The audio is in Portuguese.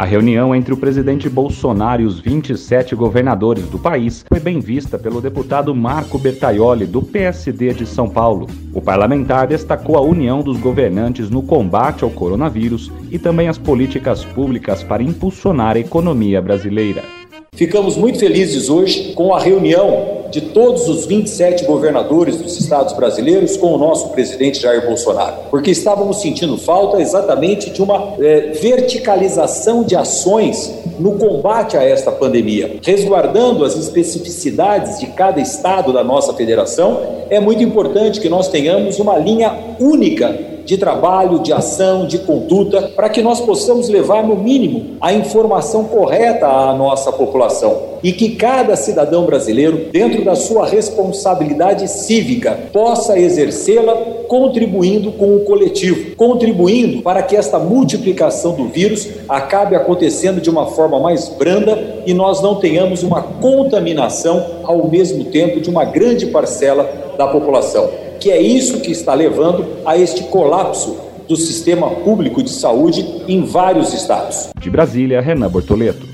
A reunião entre o presidente Bolsonaro e os 27 governadores do país foi bem vista pelo deputado Marco Bertaioli, do PSD de São Paulo. O parlamentar destacou a união dos governantes no combate ao coronavírus e também as políticas públicas para impulsionar a economia brasileira. Ficamos muito felizes hoje com a reunião de todos os 27 governadores dos estados brasileiros com o nosso presidente Jair Bolsonaro, porque estávamos sentindo falta exatamente de uma é, verticalização de ações no combate a esta pandemia, resguardando as especificidades de cada estado da nossa federação. É muito importante que nós tenhamos uma linha única de trabalho, de ação, de conduta, para que nós possamos levar, no mínimo, a informação correta à nossa população. E que cada cidadão brasileiro, dentro da sua responsabilidade cívica, possa exercê-la contribuindo com o coletivo, contribuindo para que esta multiplicação do vírus acabe acontecendo de uma forma mais branda e nós não tenhamos uma contaminação ao mesmo tempo de uma grande parcela da população que é isso que está levando a este colapso do sistema público de saúde em vários estados. De Brasília, Renan Bortoleto.